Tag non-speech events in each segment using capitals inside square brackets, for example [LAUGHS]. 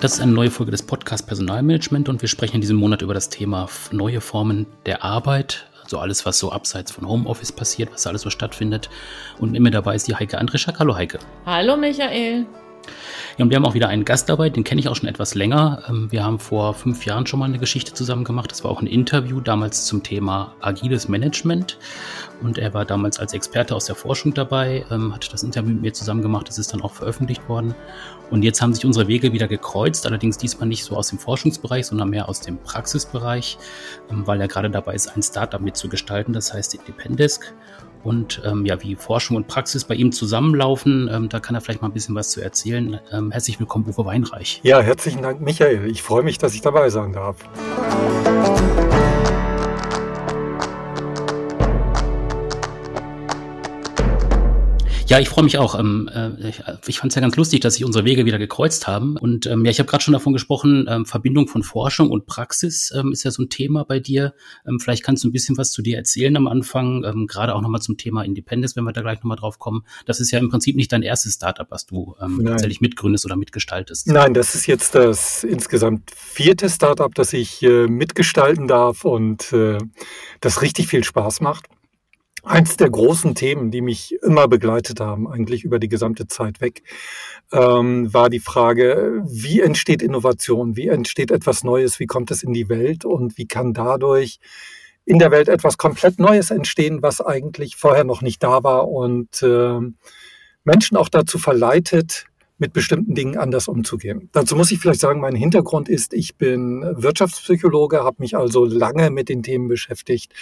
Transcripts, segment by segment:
Das ist eine neue Folge des Podcasts Personalmanagement und wir sprechen in diesem Monat über das Thema neue Formen der Arbeit, also alles, was so abseits von Homeoffice passiert, was alles so stattfindet. Und mit mir dabei ist die Heike Andrischak. Hallo Heike. Hallo Michael. Ja, und wir haben auch wieder einen Gast dabei, den kenne ich auch schon etwas länger. Ähm, wir haben vor fünf Jahren schon mal eine Geschichte zusammen gemacht. Das war auch ein Interview damals zum Thema agiles Management. Und er war damals als Experte aus der Forschung dabei, ähm, hat das Interview mit mir zusammen gemacht. Das ist dann auch veröffentlicht worden. Und jetzt haben sich unsere Wege wieder gekreuzt, allerdings diesmal nicht so aus dem Forschungsbereich, sondern mehr aus dem Praxisbereich, ähm, weil er gerade dabei ist, ein Startup mitzugestalten, das heißt Independesk und ähm, ja, wie Forschung und Praxis bei ihm zusammenlaufen. Ähm, da kann er vielleicht mal ein bisschen was zu erzählen. Ähm, herzlich willkommen, Uwe Weinreich. Ja, herzlichen Dank, Michael. Ich freue mich, dass ich dabei sein darf. Ja, ich freue mich auch. Ähm, äh, ich ich fand es ja ganz lustig, dass sich unsere Wege wieder gekreuzt haben. Und ähm, ja, ich habe gerade schon davon gesprochen, ähm, Verbindung von Forschung und Praxis ähm, ist ja so ein Thema bei dir. Ähm, vielleicht kannst du ein bisschen was zu dir erzählen am Anfang, ähm, gerade auch nochmal zum Thema Independence, wenn wir da gleich nochmal drauf kommen. Das ist ja im Prinzip nicht dein erstes Startup, was du ähm, tatsächlich mitgründest oder mitgestaltest. Nein, das ist jetzt das insgesamt vierte Startup, das ich äh, mitgestalten darf und äh, das richtig viel Spaß macht. Eins der großen Themen, die mich immer begleitet haben, eigentlich über die gesamte Zeit weg, ähm, war die Frage, wie entsteht Innovation, wie entsteht etwas Neues, wie kommt es in die Welt? Und wie kann dadurch in der Welt etwas komplett Neues entstehen, was eigentlich vorher noch nicht da war und äh, Menschen auch dazu verleitet, mit bestimmten Dingen anders umzugehen. Dazu muss ich vielleicht sagen, mein Hintergrund ist, ich bin Wirtschaftspsychologe, habe mich also lange mit den Themen beschäftigt,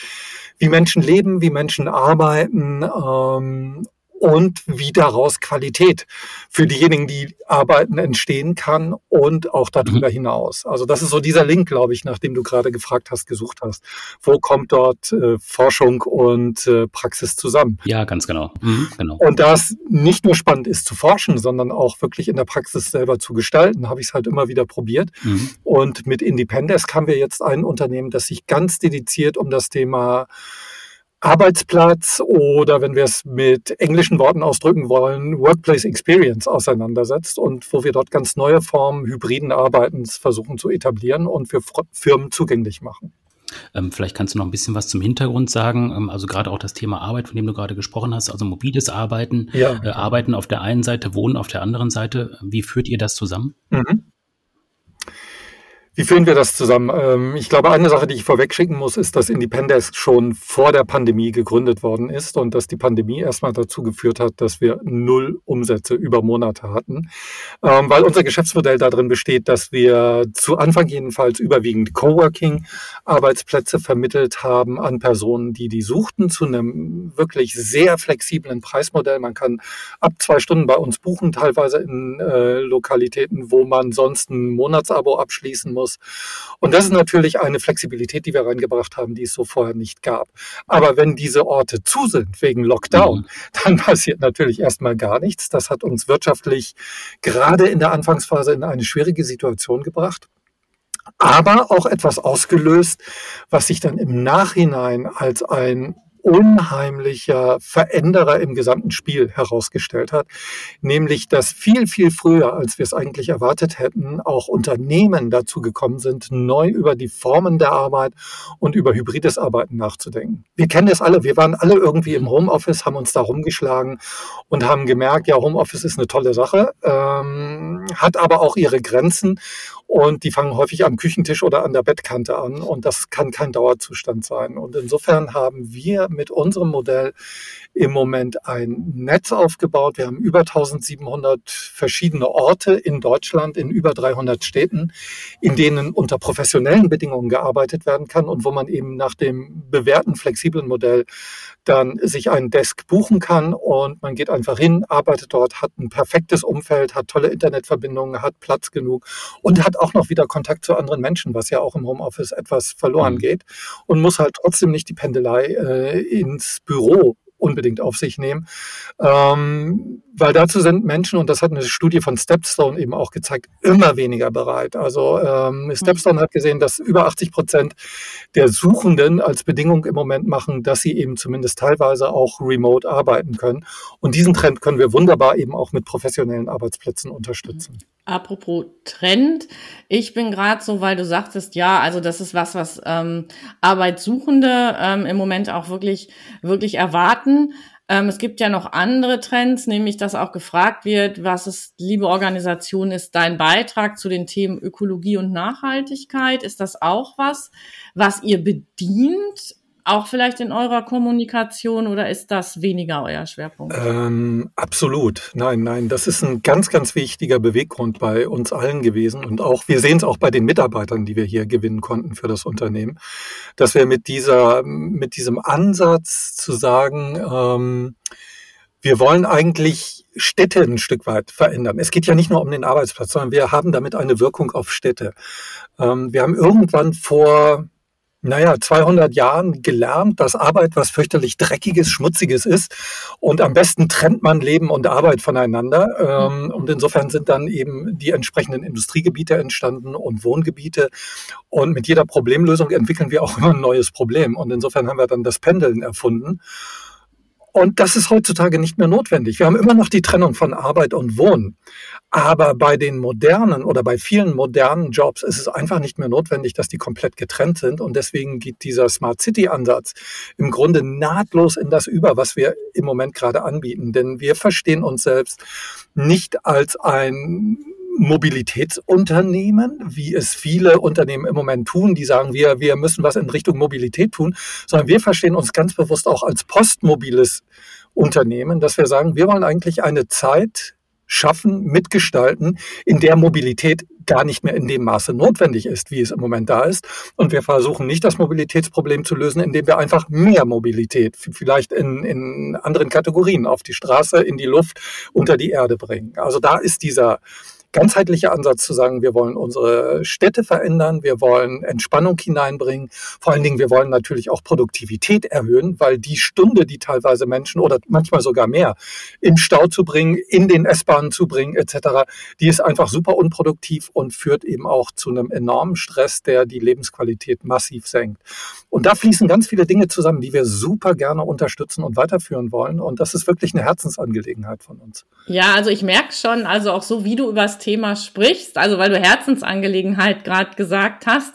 wie Menschen leben, wie Menschen arbeiten ähm, und wie daraus Qualität für diejenigen, die arbeiten, entstehen kann und auch darüber mhm. hinaus. Also das ist so dieser Link, glaube ich, nach dem du gerade gefragt hast, gesucht hast. Wo kommt dort äh, Forschung und äh, Praxis zusammen? Ja, ganz genau. Mhm, genau. Und da es nicht nur spannend ist zu forschen, sondern auch wirklich in der Praxis selber zu gestalten, habe ich es halt immer wieder probiert. Mhm. Und mit Independence haben wir jetzt ein Unternehmen, das sich ganz dediziert um das Thema Arbeitsplatz oder wenn wir es mit englischen Worten ausdrücken wollen, Workplace Experience auseinandersetzt und wo wir dort ganz neue Formen hybriden Arbeitens versuchen zu etablieren und für Firmen zugänglich machen. Ähm, vielleicht kannst du noch ein bisschen was zum Hintergrund sagen. Ähm, also gerade auch das Thema Arbeit, von dem du gerade gesprochen hast, also mobiles Arbeiten, ja. äh, Arbeiten auf der einen Seite, Wohnen auf der anderen Seite. Wie führt ihr das zusammen? Mhm. Wie führen wir das zusammen? Ähm, ich glaube, eine Sache, die ich vorweg schicken muss, ist, dass Independence schon vor der Pandemie gegründet worden ist und dass die Pandemie erstmal dazu geführt hat, dass wir null Umsätze über Monate hatten, ähm, weil unser Geschäftsmodell darin besteht, dass wir zu Anfang jedenfalls überwiegend Coworking-Arbeitsplätze vermittelt haben an Personen, die die suchten, zu einem wirklich sehr flexiblen Preismodell. Man kann ab zwei Stunden bei uns buchen, teilweise in äh, Lokalitäten, wo man sonst ein Monatsabo abschließen muss muss. Und das ist natürlich eine Flexibilität, die wir reingebracht haben, die es so vorher nicht gab. Aber wenn diese Orte zu sind wegen Lockdown, mhm. dann passiert natürlich erstmal gar nichts. Das hat uns wirtschaftlich gerade in der Anfangsphase in eine schwierige Situation gebracht aber auch etwas ausgelöst, was sich dann im Nachhinein als ein unheimlicher Veränderer im gesamten Spiel herausgestellt hat, nämlich dass viel, viel früher, als wir es eigentlich erwartet hätten, auch Unternehmen dazu gekommen sind, neu über die Formen der Arbeit und über hybrides Arbeiten nachzudenken. Wir kennen das alle, wir waren alle irgendwie im Homeoffice, haben uns da rumgeschlagen und haben gemerkt, ja, Homeoffice ist eine tolle Sache, ähm, hat aber auch ihre Grenzen und die fangen häufig am Küchentisch oder an der Bettkante an. Und das kann kein Dauerzustand sein. Und insofern haben wir mit unserem Modell im Moment ein Netz aufgebaut. Wir haben über 1700 verschiedene Orte in Deutschland, in über 300 Städten, in denen unter professionellen Bedingungen gearbeitet werden kann und wo man eben nach dem bewährten flexiblen Modell dann sich einen Desk buchen kann und man geht einfach hin, arbeitet dort, hat ein perfektes Umfeld, hat tolle Internetverbindungen, hat Platz genug und hat auch noch wieder Kontakt zu anderen Menschen, was ja auch im Homeoffice etwas verloren mhm. geht und muss halt trotzdem nicht die Pendelei äh, ins Büro unbedingt auf sich nehmen. Ähm, weil dazu sind Menschen, und das hat eine Studie von Stepstone eben auch gezeigt, immer weniger bereit. Also ähm, Stepstone hat gesehen, dass über 80 Prozent der Suchenden als Bedingung im Moment machen, dass sie eben zumindest teilweise auch remote arbeiten können. Und diesen Trend können wir wunderbar eben auch mit professionellen Arbeitsplätzen unterstützen. Apropos Trend, ich bin gerade so, weil du sagtest, ja, also das ist was, was ähm, Arbeitssuchende ähm, im Moment auch wirklich, wirklich erwarten. Ähm, es gibt ja noch andere Trends, nämlich dass auch gefragt wird, was ist, liebe Organisation, ist dein Beitrag zu den Themen Ökologie und Nachhaltigkeit? Ist das auch was, was ihr bedient? Auch vielleicht in eurer Kommunikation oder ist das weniger euer Schwerpunkt? Ähm, absolut. Nein, nein, das ist ein ganz, ganz wichtiger Beweggrund bei uns allen gewesen. Und auch, wir sehen es auch bei den Mitarbeitern, die wir hier gewinnen konnten für das Unternehmen, dass wir mit dieser, mit diesem Ansatz zu sagen, ähm, wir wollen eigentlich Städte ein Stück weit verändern. Es geht ja nicht nur um den Arbeitsplatz, sondern wir haben damit eine Wirkung auf Städte. Ähm, wir haben irgendwann vor naja, 200 Jahren gelernt, dass Arbeit was fürchterlich Dreckiges, Schmutziges ist. Und am besten trennt man Leben und Arbeit voneinander. Ähm, und insofern sind dann eben die entsprechenden Industriegebiete entstanden und Wohngebiete. Und mit jeder Problemlösung entwickeln wir auch immer ein neues Problem. Und insofern haben wir dann das Pendeln erfunden. Und das ist heutzutage nicht mehr notwendig. Wir haben immer noch die Trennung von Arbeit und Wohnen. Aber bei den modernen oder bei vielen modernen Jobs ist es einfach nicht mehr notwendig, dass die komplett getrennt sind. Und deswegen geht dieser Smart City Ansatz im Grunde nahtlos in das über, was wir im Moment gerade anbieten. Denn wir verstehen uns selbst nicht als ein Mobilitätsunternehmen, wie es viele Unternehmen im Moment tun, die sagen, wir, wir müssen was in Richtung Mobilität tun, sondern wir verstehen uns ganz bewusst auch als postmobiles Unternehmen, dass wir sagen, wir wollen eigentlich eine Zeit schaffen, mitgestalten, in der Mobilität gar nicht mehr in dem Maße notwendig ist, wie es im Moment da ist. Und wir versuchen nicht das Mobilitätsproblem zu lösen, indem wir einfach mehr Mobilität, vielleicht in, in anderen Kategorien, auf die Straße, in die Luft, unter die Erde bringen. Also da ist dieser ganzheitlicher Ansatz zu sagen, wir wollen unsere Städte verändern, wir wollen Entspannung hineinbringen. Vor allen Dingen, wir wollen natürlich auch Produktivität erhöhen, weil die Stunde, die teilweise Menschen oder manchmal sogar mehr im Stau zu bringen, in den S-Bahnen zu bringen etc., die ist einfach super unproduktiv und führt eben auch zu einem enormen Stress, der die Lebensqualität massiv senkt. Und da fließen ganz viele Dinge zusammen, die wir super gerne unterstützen und weiterführen wollen. Und das ist wirklich eine Herzensangelegenheit von uns. Ja, also ich merke schon, also auch so wie du über Thema sprichst, also weil du Herzensangelegenheit gerade gesagt hast.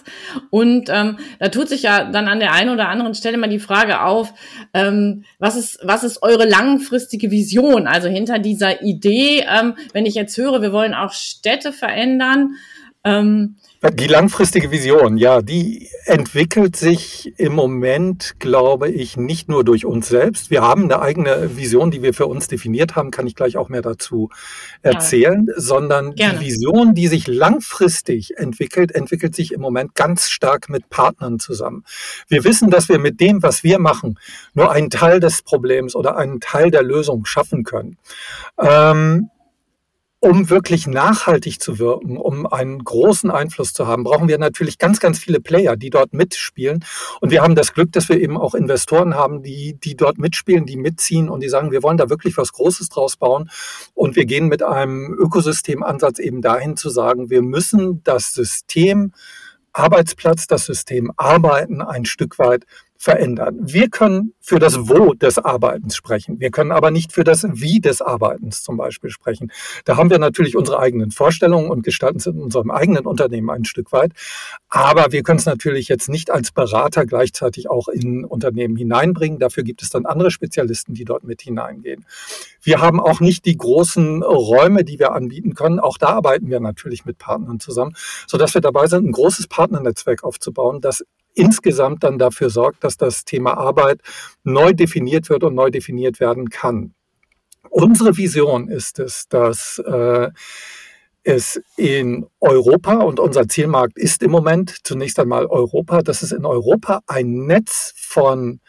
Und ähm, da tut sich ja dann an der einen oder anderen Stelle mal die Frage auf, ähm, was ist, was ist eure langfristige Vision? Also hinter dieser Idee, ähm, wenn ich jetzt höre, wir wollen auch Städte verändern, ähm, die langfristige Vision, ja, die entwickelt sich im Moment, glaube ich, nicht nur durch uns selbst. Wir haben eine eigene Vision, die wir für uns definiert haben, kann ich gleich auch mehr dazu erzählen, ja. sondern Gerne. die Vision, die sich langfristig entwickelt, entwickelt sich im Moment ganz stark mit Partnern zusammen. Wir wissen, dass wir mit dem, was wir machen, nur einen Teil des Problems oder einen Teil der Lösung schaffen können. Ähm, um wirklich nachhaltig zu wirken, um einen großen Einfluss zu haben, brauchen wir natürlich ganz, ganz viele Player, die dort mitspielen. Und wir haben das Glück, dass wir eben auch Investoren haben, die, die dort mitspielen, die mitziehen und die sagen, wir wollen da wirklich was Großes draus bauen. Und wir gehen mit einem Ökosystemansatz eben dahin zu sagen, wir müssen das System Arbeitsplatz, das System Arbeiten ein Stück weit verändern. Wir können für das Wo des Arbeitens sprechen. Wir können aber nicht für das Wie des Arbeitens zum Beispiel sprechen. Da haben wir natürlich unsere eigenen Vorstellungen und gestalten es in unserem eigenen Unternehmen ein Stück weit. Aber wir können es natürlich jetzt nicht als Berater gleichzeitig auch in Unternehmen hineinbringen. Dafür gibt es dann andere Spezialisten, die dort mit hineingehen. Wir haben auch nicht die großen Räume, die wir anbieten können. Auch da arbeiten wir natürlich mit Partnern zusammen, sodass wir dabei sind, ein großes Partnernetzwerk aufzubauen, das insgesamt dann dafür sorgt, dass das Thema Arbeit neu definiert wird und neu definiert werden kann. Unsere Vision ist es, dass äh, es in Europa und unser Zielmarkt ist im Moment zunächst einmal Europa, dass es in Europa ein Netz von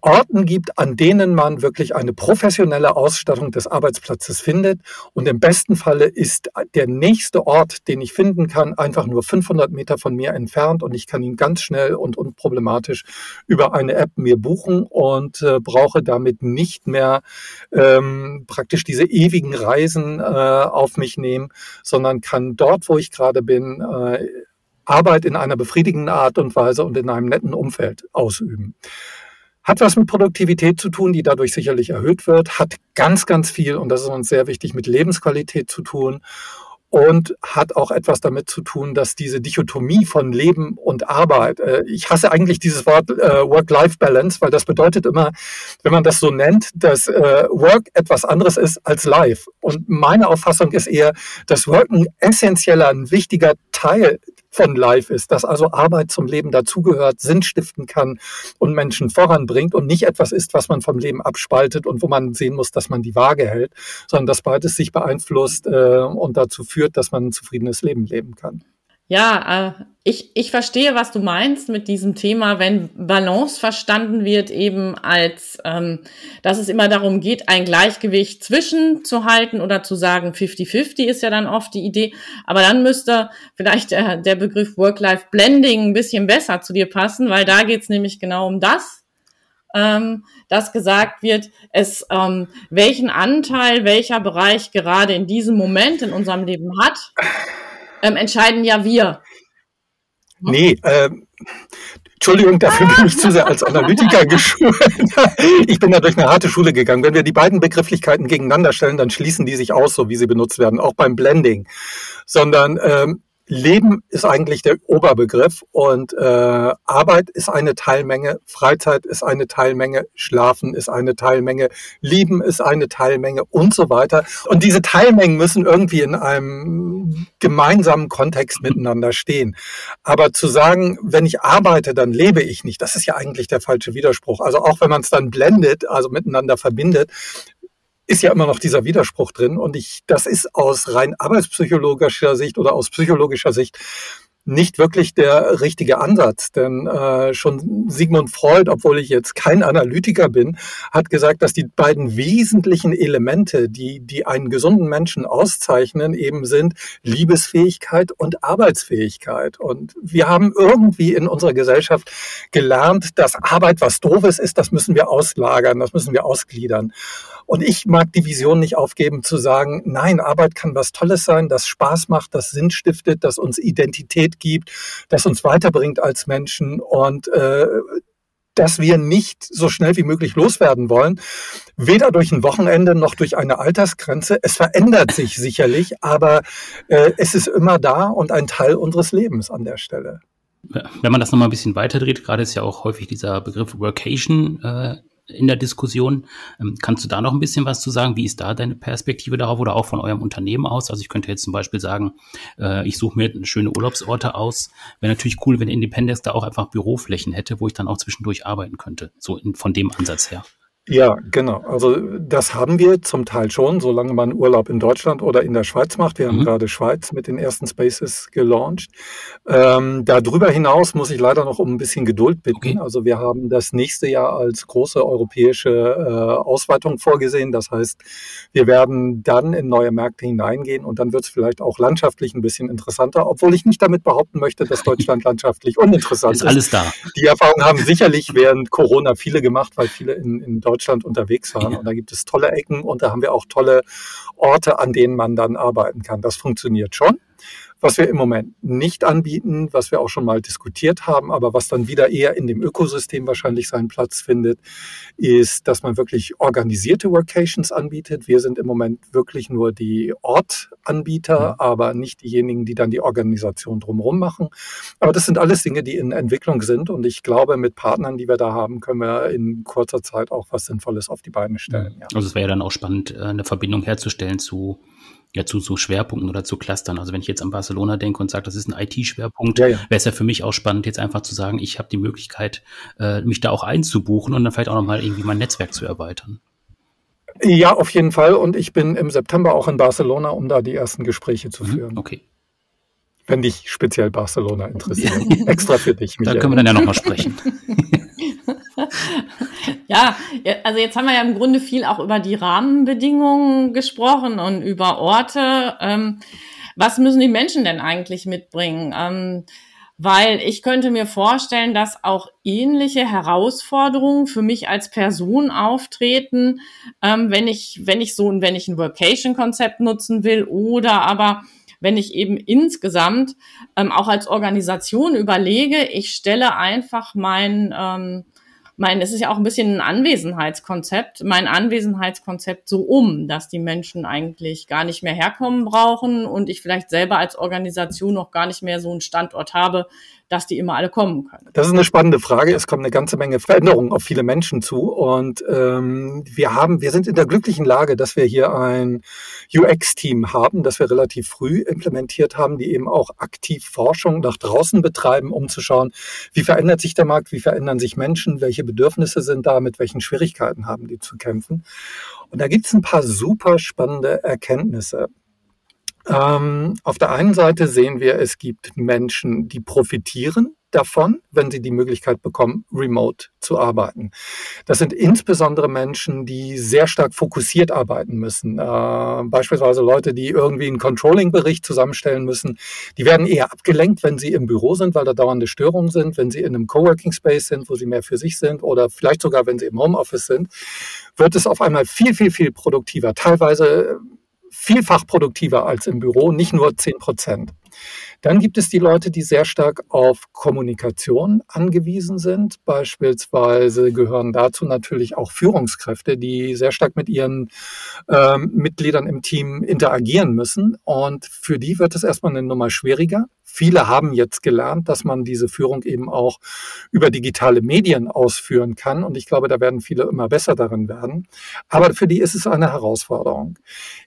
Orten gibt, an denen man wirklich eine professionelle Ausstattung des Arbeitsplatzes findet. Und im besten Falle ist der nächste Ort, den ich finden kann, einfach nur 500 Meter von mir entfernt und ich kann ihn ganz schnell und unproblematisch über eine App mir buchen und äh, brauche damit nicht mehr ähm, praktisch diese ewigen Reisen äh, auf mich nehmen, sondern kann dort, wo ich gerade bin, äh, Arbeit in einer befriedigenden Art und Weise und in einem netten Umfeld ausüben. Hat was mit Produktivität zu tun, die dadurch sicherlich erhöht wird, hat ganz, ganz viel, und das ist uns sehr wichtig, mit Lebensqualität zu tun und hat auch etwas damit zu tun, dass diese Dichotomie von Leben und Arbeit, äh, ich hasse eigentlich dieses Wort äh, Work-Life-Balance, weil das bedeutet immer, wenn man das so nennt, dass äh, Work etwas anderes ist als Life. Und meine Auffassung ist eher, dass Work ein essentieller, ein wichtiger Teil von Life ist, dass also Arbeit zum Leben dazugehört, Sinn stiften kann und Menschen voranbringt und nicht etwas ist, was man vom Leben abspaltet und wo man sehen muss, dass man die Waage hält, sondern dass beides sich beeinflusst äh, und dazu führt, dass man ein zufriedenes Leben leben kann. Ja, äh, ich, ich verstehe, was du meinst mit diesem Thema, wenn Balance verstanden wird, eben als, ähm, dass es immer darum geht, ein Gleichgewicht zwischen zu halten oder zu sagen, 50-50 ist ja dann oft die Idee. Aber dann müsste vielleicht der, der Begriff Work-Life-Blending ein bisschen besser zu dir passen, weil da geht's nämlich genau um das. Ähm, dass gesagt wird, es ähm, welchen Anteil welcher Bereich gerade in diesem Moment in unserem Leben hat ähm, entscheiden ja wir. Nee, ähm, Entschuldigung, dafür bin ich zu sehr als Analytiker [LAUGHS] geschult. Ich bin da durch eine harte Schule gegangen. Wenn wir die beiden Begrifflichkeiten gegeneinander stellen, dann schließen die sich aus, so wie sie benutzt werden, auch beim Blending. Sondern ähm, Leben ist eigentlich der Oberbegriff und äh, Arbeit ist eine Teilmenge, Freizeit ist eine Teilmenge, Schlafen ist eine Teilmenge, Lieben ist eine Teilmenge und so weiter. Und diese Teilmengen müssen irgendwie in einem gemeinsamen Kontext miteinander stehen. Aber zu sagen, wenn ich arbeite, dann lebe ich nicht, das ist ja eigentlich der falsche Widerspruch. Also auch wenn man es dann blendet, also miteinander verbindet, ist ja immer noch dieser Widerspruch drin. Und ich, das ist aus rein arbeitspsychologischer Sicht oder aus psychologischer Sicht nicht wirklich der richtige Ansatz. Denn äh, schon Sigmund Freud, obwohl ich jetzt kein Analytiker bin, hat gesagt, dass die beiden wesentlichen Elemente, die, die einen gesunden Menschen auszeichnen, eben sind Liebesfähigkeit und Arbeitsfähigkeit. Und wir haben irgendwie in unserer Gesellschaft gelernt, dass Arbeit was Doofes ist, das müssen wir auslagern, das müssen wir ausgliedern. Und ich mag die Vision nicht aufgeben zu sagen, nein, Arbeit kann was Tolles sein, das Spaß macht, das Sinn stiftet, das uns Identität gibt, das uns weiterbringt als Menschen und äh, dass wir nicht so schnell wie möglich loswerden wollen, weder durch ein Wochenende noch durch eine Altersgrenze. Es verändert sich [LAUGHS] sicherlich, aber äh, es ist immer da und ein Teil unseres Lebens an der Stelle. Wenn man das nochmal ein bisschen weiterdreht, gerade ist ja auch häufig dieser Begriff Workation äh, in der Diskussion. Ähm, kannst du da noch ein bisschen was zu sagen? Wie ist da deine Perspektive darauf oder auch von eurem Unternehmen aus? Also ich könnte jetzt zum Beispiel sagen, äh, ich suche mir schöne Urlaubsorte aus. Wäre natürlich cool, wenn Independence da auch einfach Büroflächen hätte, wo ich dann auch zwischendurch arbeiten könnte. So in, von dem Ansatz her. Ja, genau. Also das haben wir zum Teil schon, solange man Urlaub in Deutschland oder in der Schweiz macht. Wir mhm. haben gerade Schweiz mit den ersten Spaces gelauncht. Ähm, darüber hinaus muss ich leider noch um ein bisschen Geduld bitten. Okay. Also wir haben das nächste Jahr als große europäische äh, Ausweitung vorgesehen. Das heißt, wir werden dann in neue Märkte hineingehen und dann wird es vielleicht auch landschaftlich ein bisschen interessanter, obwohl ich nicht damit behaupten möchte, dass Deutschland [LAUGHS] landschaftlich uninteressant ist. Ist alles da. Die Erfahrung haben sicherlich während Corona viele gemacht, weil viele in, in Deutschland Deutschland unterwegs waren. Ja. Und da gibt es tolle Ecken und da haben wir auch tolle Orte, an denen man dann arbeiten kann. Das funktioniert schon. Was wir im Moment nicht anbieten, was wir auch schon mal diskutiert haben, aber was dann wieder eher in dem Ökosystem wahrscheinlich seinen Platz findet, ist, dass man wirklich organisierte Workations anbietet. Wir sind im Moment wirklich nur die Ortanbieter, mhm. aber nicht diejenigen, die dann die Organisation drumherum machen. Aber das sind alles Dinge, die in Entwicklung sind und ich glaube, mit Partnern, die wir da haben, können wir in kurzer Zeit auch was Sinnvolles auf die Beine stellen. Ja. Also es wäre ja dann auch spannend, äh, eine Verbindung herzustellen zu ja, zu, zu Schwerpunkten oder zu Clustern. Also wenn ich jetzt an Barcelona denke und sage, das ist ein IT-Schwerpunkt, ja, ja. wäre es ja für mich auch spannend, jetzt einfach zu sagen, ich habe die Möglichkeit, äh, mich da auch einzubuchen und dann vielleicht auch nochmal irgendwie mein Netzwerk zu erweitern. Ja, auf jeden Fall. Und ich bin im September auch in Barcelona, um da die ersten Gespräche zu mhm, führen. Okay. Wenn dich speziell Barcelona interessiert. [LAUGHS] Extra für dich. Michael. Da können wir dann ja nochmal sprechen. [LAUGHS] [LAUGHS] ja, also jetzt haben wir ja im Grunde viel auch über die Rahmenbedingungen gesprochen und über Orte. Ähm, was müssen die Menschen denn eigentlich mitbringen? Ähm, weil ich könnte mir vorstellen, dass auch ähnliche Herausforderungen für mich als Person auftreten, ähm, wenn ich, wenn ich so, wenn ich ein Workation-Konzept nutzen will oder aber wenn ich eben insgesamt ähm, auch als Organisation überlege, ich stelle einfach mein ähm, mein, es ist ja auch ein bisschen ein Anwesenheitskonzept, mein Anwesenheitskonzept so um, dass die Menschen eigentlich gar nicht mehr herkommen brauchen und ich vielleicht selber als Organisation noch gar nicht mehr so einen Standort habe, dass die immer alle kommen können? Das ist eine spannende Frage. Es kommt eine ganze Menge Veränderungen auf viele Menschen zu. Und ähm, wir haben, wir sind in der glücklichen Lage, dass wir hier ein UX-Team haben, das wir relativ früh implementiert haben, die eben auch aktiv Forschung nach draußen betreiben, um zu schauen, wie verändert sich der Markt, wie verändern sich Menschen, welche Bedürfnisse sind da, mit welchen Schwierigkeiten haben die zu kämpfen. Und da gibt es ein paar super spannende Erkenntnisse. Ähm, auf der einen Seite sehen wir, es gibt Menschen, die profitieren davon, wenn sie die Möglichkeit bekommen, remote zu arbeiten. Das sind insbesondere Menschen, die sehr stark fokussiert arbeiten müssen. Äh, beispielsweise Leute, die irgendwie einen Controlling-Bericht zusammenstellen müssen. Die werden eher abgelenkt, wenn sie im Büro sind, weil da dauernde Störungen sind, wenn sie in einem Coworking Space sind, wo sie mehr für sich sind oder vielleicht sogar, wenn sie im Homeoffice sind, wird es auf einmal viel, viel, viel produktiver. Teilweise vielfach produktiver als im Büro, nicht nur 10 Prozent. Dann gibt es die Leute, die sehr stark auf Kommunikation angewiesen sind. Beispielsweise gehören dazu natürlich auch Führungskräfte, die sehr stark mit ihren ähm, Mitgliedern im Team interagieren müssen. Und für die wird es erstmal eine Nummer schwieriger. Viele haben jetzt gelernt, dass man diese Führung eben auch über digitale Medien ausführen kann. Und ich glaube, da werden viele immer besser darin werden. Aber für die ist es eine Herausforderung.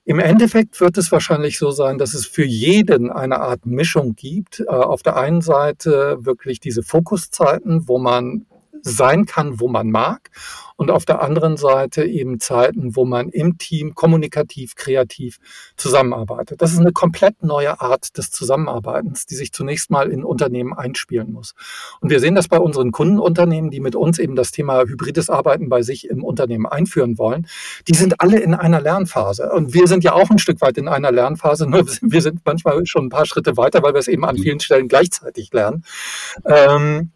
Im Endeffekt wird es wahrscheinlich so sein, dass es für jeden eine Art Mischung gibt. Äh, auf der einen Seite wirklich diese Fokuszeiten, wo man sein kann, wo man mag. Und auf der anderen Seite eben Zeiten, wo man im Team kommunikativ, kreativ zusammenarbeitet. Das ist eine komplett neue Art des Zusammenarbeitens, die sich zunächst mal in Unternehmen einspielen muss. Und wir sehen das bei unseren Kundenunternehmen, die mit uns eben das Thema hybrides Arbeiten bei sich im Unternehmen einführen wollen. Die sind alle in einer Lernphase. Und wir sind ja auch ein Stück weit in einer Lernphase, [LAUGHS] nur wir sind manchmal schon ein paar Schritte weiter, weil wir es eben an vielen Stellen gleichzeitig lernen. Ähm,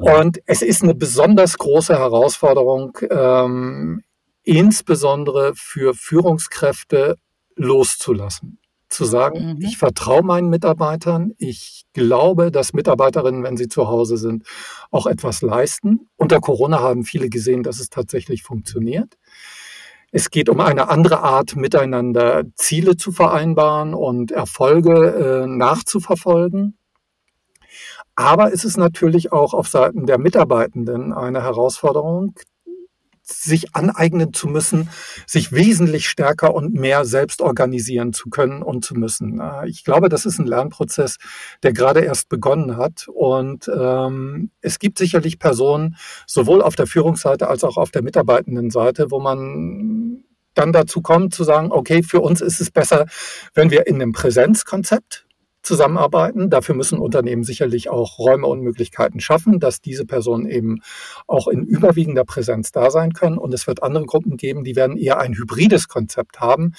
und es ist eine besonders große Herausforderung, ähm, insbesondere für Führungskräfte loszulassen. Zu sagen, mhm. ich vertraue meinen Mitarbeitern, ich glaube, dass Mitarbeiterinnen, wenn sie zu Hause sind, auch etwas leisten. Unter Corona haben viele gesehen, dass es tatsächlich funktioniert. Es geht um eine andere Art, miteinander Ziele zu vereinbaren und Erfolge äh, nachzuverfolgen. Aber es ist natürlich auch auf Seiten der Mitarbeitenden eine Herausforderung, sich aneignen zu müssen, sich wesentlich stärker und mehr selbst organisieren zu können und zu müssen. Äh, ich glaube, das ist ein Lernprozess, der gerade erst begonnen hat. Und ähm, es gibt sicherlich Personen, sowohl auf der Führungsseite als auch auf der Mitarbeitendenseite, wo man dann dazu kommt zu sagen, okay, für uns ist es besser, wenn wir in einem Präsenzkonzept zusammenarbeiten. Dafür müssen Unternehmen sicherlich auch Räume und Möglichkeiten schaffen, dass diese Personen eben auch in überwiegender Präsenz da sein können. Und es wird andere Gruppen geben, die werden eher ein hybrides Konzept haben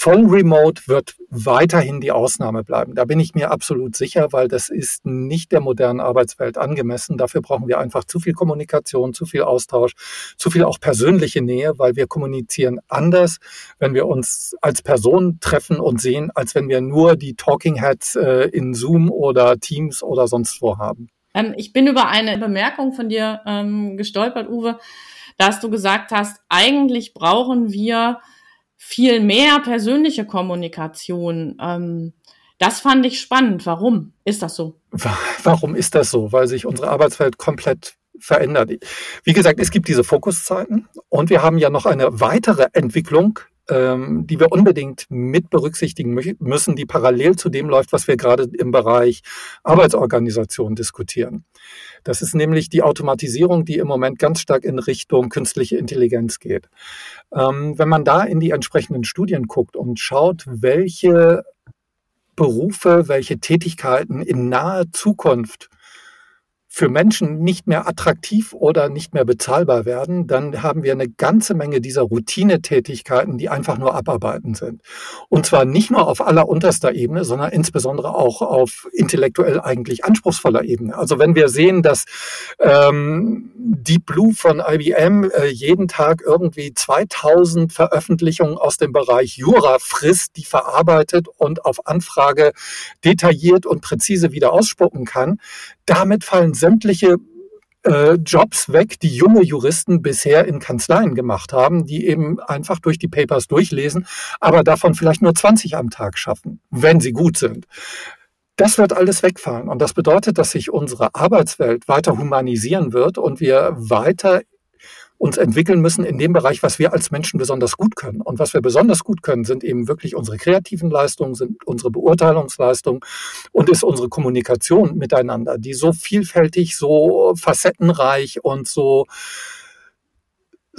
Voll Remote wird weiterhin die Ausnahme bleiben. Da bin ich mir absolut sicher, weil das ist nicht der modernen Arbeitswelt angemessen. Dafür brauchen wir einfach zu viel Kommunikation, zu viel Austausch, zu viel auch persönliche Nähe, weil wir kommunizieren anders, wenn wir uns als Person treffen und sehen, als wenn wir nur die Talking Heads äh, in Zoom oder Teams oder sonst wo haben. Ähm, ich bin über eine Bemerkung von dir ähm, gestolpert, Uwe, dass du gesagt hast, eigentlich brauchen wir viel mehr persönliche Kommunikation. Ähm, das fand ich spannend. Warum ist das so? Warum ist das so? Weil sich unsere Arbeitswelt komplett verändert. Wie gesagt, es gibt diese Fokuszeiten und wir haben ja noch eine weitere Entwicklung ähm, die wir unbedingt mit berücksichtigen müssen, die parallel zu dem läuft, was wir gerade im Bereich Arbeitsorganisation diskutieren. Das ist nämlich die Automatisierung, die im Moment ganz stark in Richtung künstliche Intelligenz geht. Ähm, wenn man da in die entsprechenden Studien guckt und schaut, welche Berufe, welche Tätigkeiten in naher Zukunft für Menschen nicht mehr attraktiv oder nicht mehr bezahlbar werden, dann haben wir eine ganze Menge dieser Routinetätigkeiten, die einfach nur abarbeiten sind. Und zwar nicht nur auf allerunterster Ebene, sondern insbesondere auch auf intellektuell eigentlich anspruchsvoller Ebene. Also wenn wir sehen, dass ähm, Deep Blue von IBM äh, jeden Tag irgendwie 2000 Veröffentlichungen aus dem Bereich Jura frisst, die verarbeitet und auf Anfrage detailliert und präzise wieder ausspucken kann, damit fallen sämtliche äh, Jobs weg, die junge Juristen bisher in Kanzleien gemacht haben, die eben einfach durch die Papers durchlesen, aber davon vielleicht nur 20 am Tag schaffen, wenn sie gut sind. Das wird alles wegfallen. Und das bedeutet, dass sich unsere Arbeitswelt weiter humanisieren wird und wir weiter uns entwickeln müssen in dem Bereich, was wir als Menschen besonders gut können. Und was wir besonders gut können, sind eben wirklich unsere kreativen Leistungen, sind unsere Beurteilungsleistungen und ist unsere Kommunikation miteinander, die so vielfältig, so facettenreich und so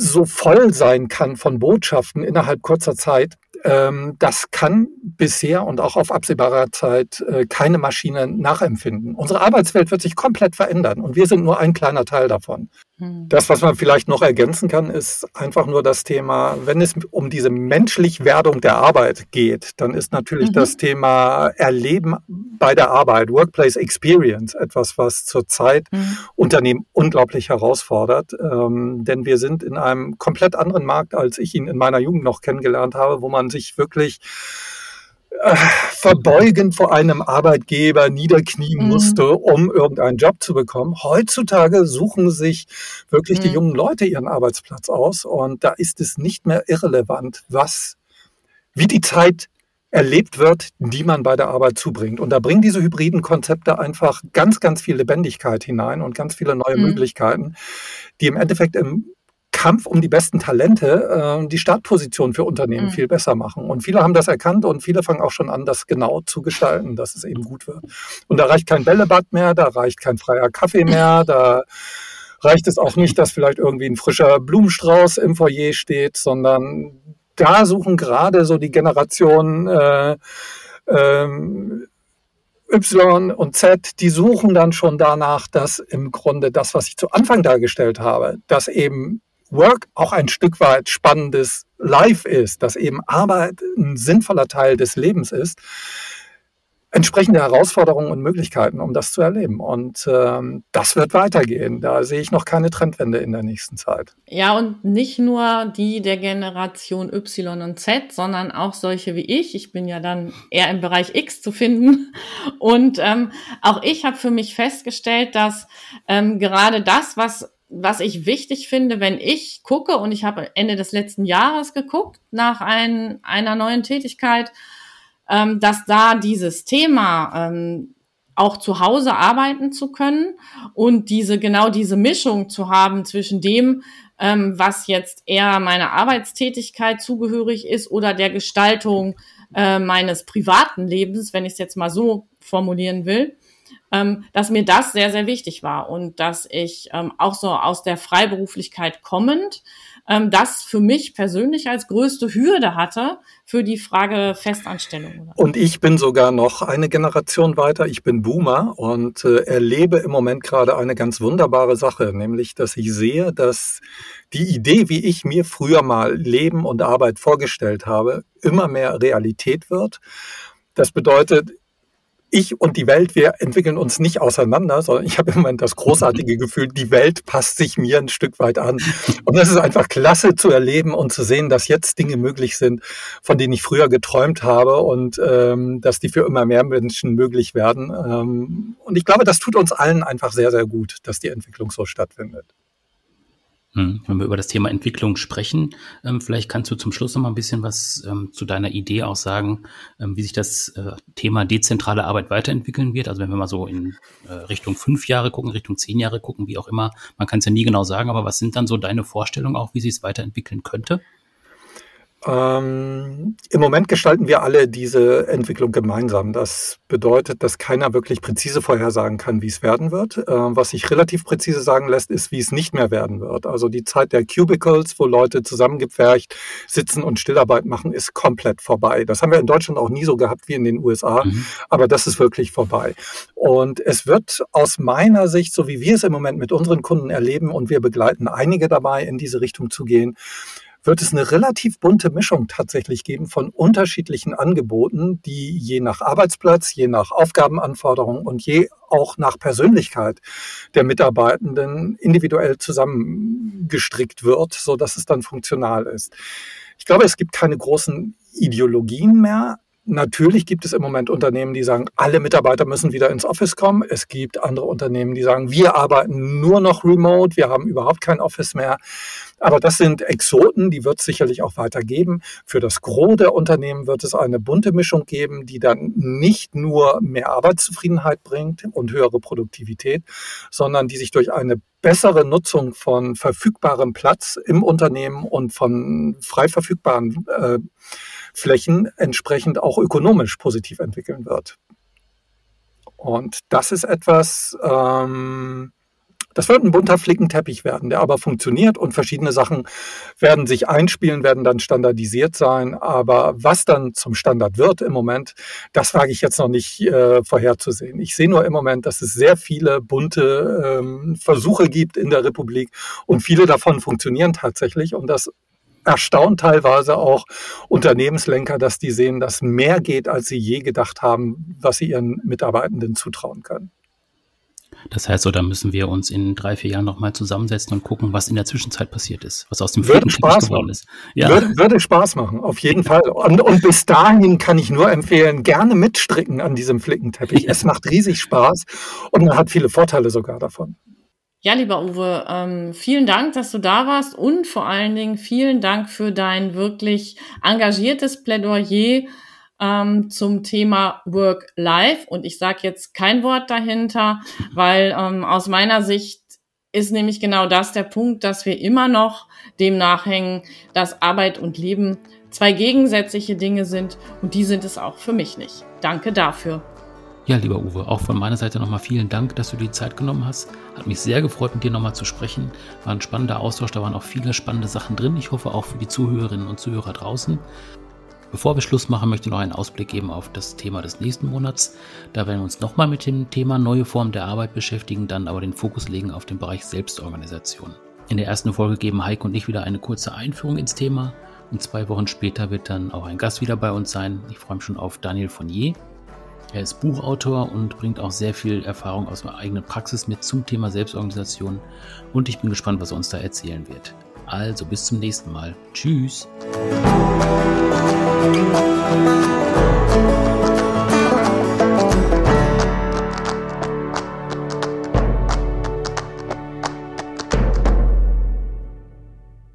so voll sein kann von Botschaften innerhalb kurzer Zeit, ähm, das kann bisher und auch auf absehbarer Zeit äh, keine Maschine nachempfinden. Unsere Arbeitswelt wird sich komplett verändern und wir sind nur ein kleiner Teil davon. Hm. Das, was man vielleicht noch ergänzen kann, ist einfach nur das Thema, wenn es um diese menschlich Werdung der Arbeit geht, dann ist natürlich mhm. das Thema Erleben bei der Arbeit, Workplace Experience, etwas, was zurzeit mhm. Unternehmen unglaublich herausfordert. Ähm, denn wir sind in einem komplett anderen Markt, als ich ihn in meiner Jugend noch kennengelernt habe, wo man sich wirklich verbeugen vor einem Arbeitgeber niederknien mhm. musste, um irgendeinen Job zu bekommen. Heutzutage suchen sich wirklich mhm. die jungen Leute ihren Arbeitsplatz aus und da ist es nicht mehr irrelevant, was, wie die Zeit erlebt wird, die man bei der Arbeit zubringt. Und da bringen diese hybriden Konzepte einfach ganz, ganz viel Lebendigkeit hinein und ganz viele neue mhm. Möglichkeiten, die im Endeffekt im Kampf um die besten Talente äh, die Startposition für Unternehmen mhm. viel besser machen. Und viele haben das erkannt und viele fangen auch schon an, das genau zu gestalten, dass es eben gut wird. Und da reicht kein Bällebad mehr, da reicht kein freier Kaffee mehr, [LAUGHS] da reicht es auch nicht, dass vielleicht irgendwie ein frischer Blumenstrauß im Foyer steht, sondern da suchen gerade so die Generationen äh, ähm, Y und Z, die suchen dann schon danach, dass im Grunde das, was ich zu Anfang dargestellt habe, dass eben Work auch ein Stück weit spannendes Life ist, dass eben Arbeit ein sinnvoller Teil des Lebens ist, entsprechende Herausforderungen und Möglichkeiten, um das zu erleben. Und ähm, das wird weitergehen. Da sehe ich noch keine Trendwende in der nächsten Zeit. Ja, und nicht nur die der Generation Y und Z, sondern auch solche wie ich. Ich bin ja dann eher im Bereich X zu finden. Und ähm, auch ich habe für mich festgestellt, dass ähm, gerade das, was was ich wichtig finde, wenn ich gucke, und ich habe Ende des letzten Jahres geguckt nach ein, einer neuen Tätigkeit, ähm, dass da dieses Thema ähm, auch zu Hause arbeiten zu können und diese genau diese Mischung zu haben zwischen dem, ähm, was jetzt eher meiner Arbeitstätigkeit zugehörig ist oder der Gestaltung äh, meines privaten Lebens, wenn ich es jetzt mal so formulieren will ähm, dass mir das sehr, sehr wichtig war und dass ich ähm, auch so aus der Freiberuflichkeit kommend ähm, das für mich persönlich als größte Hürde hatte für die Frage Festanstellung. Und ich bin sogar noch eine Generation weiter. Ich bin Boomer und äh, erlebe im Moment gerade eine ganz wunderbare Sache, nämlich, dass ich sehe, dass die Idee, wie ich mir früher mal Leben und Arbeit vorgestellt habe, immer mehr Realität wird. Das bedeutet, ich und die Welt, wir entwickeln uns nicht auseinander, sondern ich habe immer das großartige Gefühl, die Welt passt sich mir ein Stück weit an. Und das ist einfach klasse zu erleben und zu sehen, dass jetzt Dinge möglich sind, von denen ich früher geträumt habe und ähm, dass die für immer mehr Menschen möglich werden. Ähm, und ich glaube, das tut uns allen einfach sehr, sehr gut, dass die Entwicklung so stattfindet. Hm, wenn wir über das Thema Entwicklung sprechen, ähm, vielleicht kannst du zum Schluss noch mal ein bisschen was ähm, zu deiner Idee auch sagen, ähm, wie sich das äh, Thema dezentrale Arbeit weiterentwickeln wird. Also wenn wir mal so in äh, Richtung fünf Jahre gucken, Richtung zehn Jahre gucken, wie auch immer, man kann es ja nie genau sagen, aber was sind dann so deine Vorstellungen auch, wie sich es weiterentwickeln könnte? Ähm, Im Moment gestalten wir alle diese Entwicklung gemeinsam. Das bedeutet, dass keiner wirklich präzise vorhersagen kann, wie es werden wird. Äh, was sich relativ präzise sagen lässt, ist, wie es nicht mehr werden wird. Also die Zeit der Cubicles, wo Leute zusammengepfercht sitzen und Stillarbeit machen, ist komplett vorbei. Das haben wir in Deutschland auch nie so gehabt wie in den USA, mhm. aber das ist wirklich vorbei. Und es wird aus meiner Sicht, so wie wir es im Moment mit unseren Kunden erleben, und wir begleiten einige dabei, in diese Richtung zu gehen, wird es eine relativ bunte Mischung tatsächlich geben von unterschiedlichen Angeboten, die je nach Arbeitsplatz, je nach Aufgabenanforderung und je auch nach Persönlichkeit der Mitarbeitenden individuell zusammengestrickt wird, so dass es dann funktional ist. Ich glaube, es gibt keine großen Ideologien mehr. Natürlich gibt es im Moment Unternehmen, die sagen, alle Mitarbeiter müssen wieder ins Office kommen. Es gibt andere Unternehmen, die sagen, wir arbeiten nur noch remote, wir haben überhaupt kein Office mehr. Aber das sind Exoten, die wird es sicherlich auch weiter geben. Für das Gros der Unternehmen wird es eine bunte Mischung geben, die dann nicht nur mehr Arbeitszufriedenheit bringt und höhere Produktivität, sondern die sich durch eine bessere Nutzung von verfügbarem Platz im Unternehmen und von frei verfügbaren äh, Flächen entsprechend auch ökonomisch positiv entwickeln wird. Und das ist etwas, ähm, das wird ein bunter Flickenteppich werden, der aber funktioniert und verschiedene Sachen werden sich einspielen, werden dann standardisiert sein. Aber was dann zum Standard wird im Moment, das wage ich jetzt noch nicht äh, vorherzusehen. Ich sehe nur im Moment, dass es sehr viele bunte ähm, Versuche gibt in der Republik und viele davon funktionieren tatsächlich und das erstaunt teilweise auch Unternehmenslenker, dass die sehen, dass mehr geht, als sie je gedacht haben, was sie ihren Mitarbeitenden zutrauen können. Das heißt, so, da müssen wir uns in drei, vier Jahren nochmal zusammensetzen und gucken, was in der Zwischenzeit passiert ist, was aus dem würde Spaß geworden machen. ist. Ja. Würde, würde, Spaß machen, auf jeden Fall. Und, und, bis dahin kann ich nur empfehlen, gerne mitstricken an diesem Flickenteppich. Ja. Es macht riesig Spaß und man hat viele Vorteile sogar davon. Ja, lieber Uwe, ähm, vielen Dank, dass du da warst und vor allen Dingen vielen Dank für dein wirklich engagiertes Plädoyer ähm, zum Thema Work-Life. Und ich sage jetzt kein Wort dahinter, weil ähm, aus meiner Sicht ist nämlich genau das der Punkt, dass wir immer noch dem nachhängen, dass Arbeit und Leben zwei gegensätzliche Dinge sind und die sind es auch für mich nicht. Danke dafür. Ja, lieber Uwe, auch von meiner Seite nochmal vielen Dank, dass du dir die Zeit genommen hast. Hat mich sehr gefreut, mit dir nochmal zu sprechen. War ein spannender Austausch, da waren auch viele spannende Sachen drin. Ich hoffe auch für die Zuhörerinnen und Zuhörer draußen. Bevor wir Schluss machen, möchte ich noch einen Ausblick geben auf das Thema des nächsten Monats. Da werden wir uns nochmal mit dem Thema neue Formen der Arbeit beschäftigen, dann aber den Fokus legen auf den Bereich Selbstorganisation. In der ersten Folge geben Heike und ich wieder eine kurze Einführung ins Thema und zwei Wochen später wird dann auch ein Gast wieder bei uns sein. Ich freue mich schon auf Daniel Fournier. Er ist Buchautor und bringt auch sehr viel Erfahrung aus seiner eigenen Praxis mit zum Thema Selbstorganisation und ich bin gespannt, was er uns da erzählen wird. Also bis zum nächsten Mal. Tschüss.